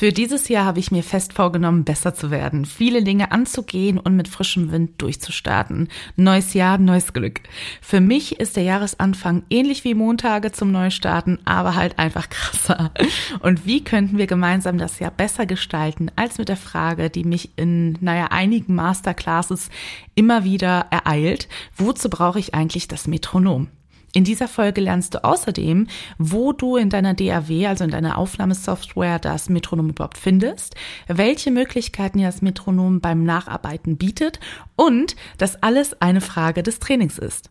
Für dieses Jahr habe ich mir fest vorgenommen, besser zu werden, viele Dinge anzugehen und mit frischem Wind durchzustarten. Neues Jahr, neues Glück. Für mich ist der Jahresanfang ähnlich wie Montage zum Neustarten, aber halt einfach krasser. Und wie könnten wir gemeinsam das Jahr besser gestalten, als mit der Frage, die mich in, naja, einigen Masterclasses immer wieder ereilt, wozu brauche ich eigentlich das Metronom? In dieser Folge lernst du außerdem, wo du in deiner DAW, also in deiner Aufnahmesoftware, das Metronom überhaupt findest, welche Möglichkeiten das Metronom beim Nacharbeiten bietet und dass alles eine Frage des Trainings ist.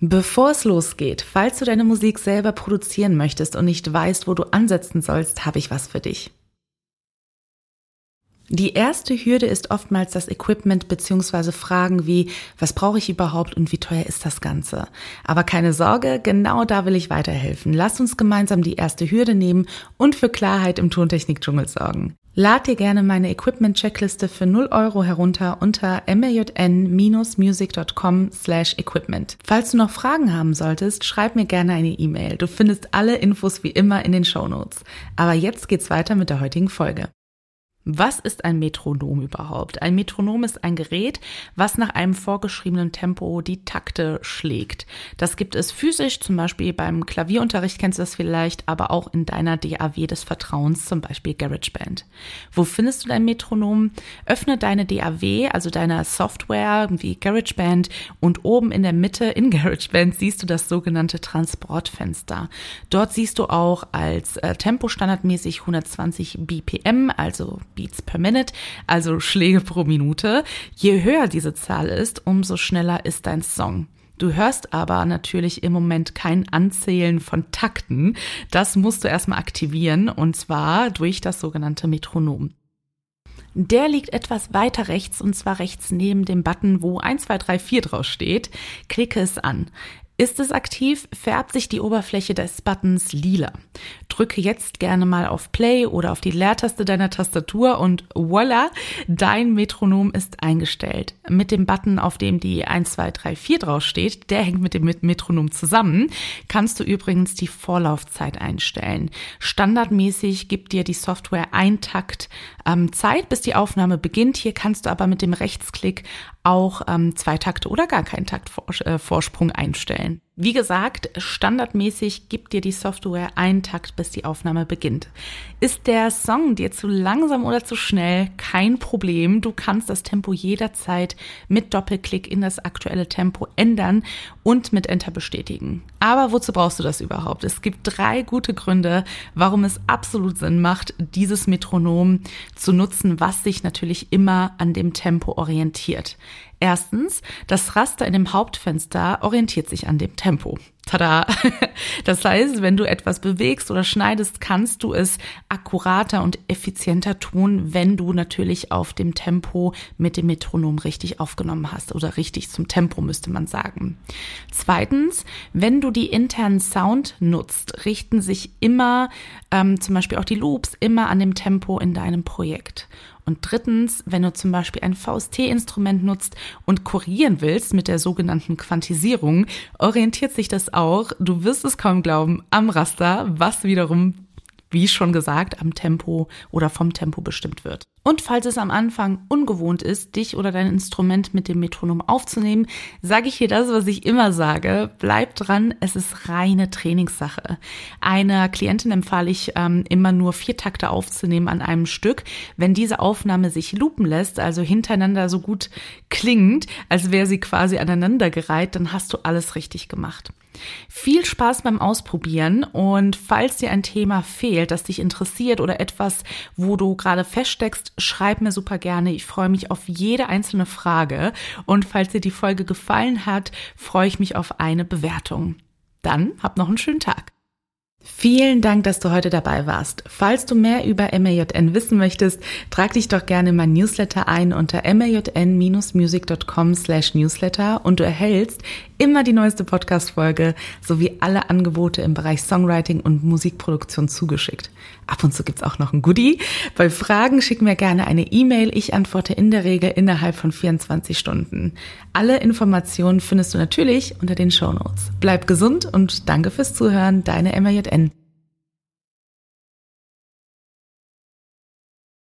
Bevor es losgeht, falls du deine Musik selber produzieren möchtest und nicht weißt, wo du ansetzen sollst, habe ich was für dich. Die erste Hürde ist oftmals das Equipment beziehungsweise Fragen wie, was brauche ich überhaupt und wie teuer ist das Ganze? Aber keine Sorge, genau da will ich weiterhelfen. Lass uns gemeinsam die erste Hürde nehmen und für Klarheit im Tontechnik-Dschungel sorgen. Lad dir gerne meine Equipment-Checkliste für 0 Euro herunter unter mjn-music.com slash equipment. Falls du noch Fragen haben solltest, schreib mir gerne eine E-Mail. Du findest alle Infos wie immer in den Show Notes. Aber jetzt geht's weiter mit der heutigen Folge. Was ist ein Metronom überhaupt? Ein Metronom ist ein Gerät, was nach einem vorgeschriebenen Tempo die Takte schlägt. Das gibt es physisch, zum Beispiel beim Klavierunterricht kennst du das vielleicht, aber auch in deiner DAW des Vertrauens, zum Beispiel GarageBand. Wo findest du dein Metronom? Öffne deine DAW, also deine Software wie GarageBand und oben in der Mitte in GarageBand siehst du das sogenannte Transportfenster. Dort siehst du auch als äh, Tempo standardmäßig 120 BPM, also Beats per Minute, also Schläge pro Minute. Je höher diese Zahl ist, umso schneller ist dein Song. Du hörst aber natürlich im Moment kein Anzählen von Takten. Das musst du erstmal aktivieren und zwar durch das sogenannte Metronom. Der liegt etwas weiter rechts und zwar rechts neben dem Button, wo 1, 2, 3, 4 drauf steht. Klicke es an. Ist es aktiv, färbt sich die Oberfläche des Buttons lila. Drücke jetzt gerne mal auf Play oder auf die Leertaste deiner Tastatur und voila, dein Metronom ist eingestellt. Mit dem Button, auf dem die 1, 2, 3, 4 draufsteht, der hängt mit dem Metronom zusammen, kannst du übrigens die Vorlaufzeit einstellen. Standardmäßig gibt dir die Software ein Takt ähm, Zeit, bis die Aufnahme beginnt. Hier kannst du aber mit dem Rechtsklick auch ähm, zwei Takte oder gar keinen Taktvorsprung äh, einstellen. Wie gesagt, standardmäßig gibt dir die Software einen Takt, bis die Aufnahme beginnt. Ist der Song dir zu langsam oder zu schnell? Kein Problem. Du kannst das Tempo jederzeit mit Doppelklick in das aktuelle Tempo ändern und mit Enter bestätigen. Aber wozu brauchst du das überhaupt? Es gibt drei gute Gründe, warum es absolut Sinn macht, dieses Metronom zu nutzen, was sich natürlich immer an dem Tempo orientiert. Erstens, das Raster in dem Hauptfenster orientiert sich an dem Tempo. Tada! Das heißt, wenn du etwas bewegst oder schneidest, kannst du es akkurater und effizienter tun, wenn du natürlich auf dem Tempo mit dem Metronom richtig aufgenommen hast oder richtig zum Tempo müsste man sagen. Zweitens, wenn du die internen Sound nutzt, richten sich immer ähm, zum Beispiel auch die Loops immer an dem Tempo in deinem Projekt. Und drittens, wenn du zum Beispiel ein VST-Instrument nutzt und korrigieren willst mit der sogenannten Quantisierung, orientiert sich das auch, du wirst es kaum glauben, am Raster, was wiederum wie schon gesagt, am Tempo oder vom Tempo bestimmt wird. Und falls es am Anfang ungewohnt ist, dich oder dein Instrument mit dem Metronom aufzunehmen, sage ich hier das, was ich immer sage. Bleib dran, es ist reine Trainingssache. Einer Klientin empfahle ich ähm, immer nur vier Takte aufzunehmen an einem Stück. Wenn diese Aufnahme sich loopen lässt, also hintereinander so gut klingt, als wäre sie quasi aneinandergereiht, dann hast du alles richtig gemacht. Viel Spaß beim Ausprobieren und falls dir ein Thema fehlt, das dich interessiert oder etwas, wo du gerade feststeckst, schreib mir super gerne. Ich freue mich auf jede einzelne Frage und falls dir die Folge gefallen hat, freue ich mich auf eine Bewertung. Dann hab noch einen schönen Tag. Vielen Dank, dass du heute dabei warst. Falls du mehr über MAJN wissen möchtest, trag dich doch gerne in mein Newsletter ein unter majn-music.com slash newsletter und du erhältst immer die neueste Podcast-Folge sowie alle Angebote im Bereich Songwriting und Musikproduktion zugeschickt. Ab und zu gibt's auch noch ein Goodie. Bei Fragen schick mir gerne eine E-Mail. Ich antworte in der Regel innerhalb von 24 Stunden. Alle Informationen findest du natürlich unter den Show Notes. Bleib gesund und danke fürs Zuhören. Deine MAJN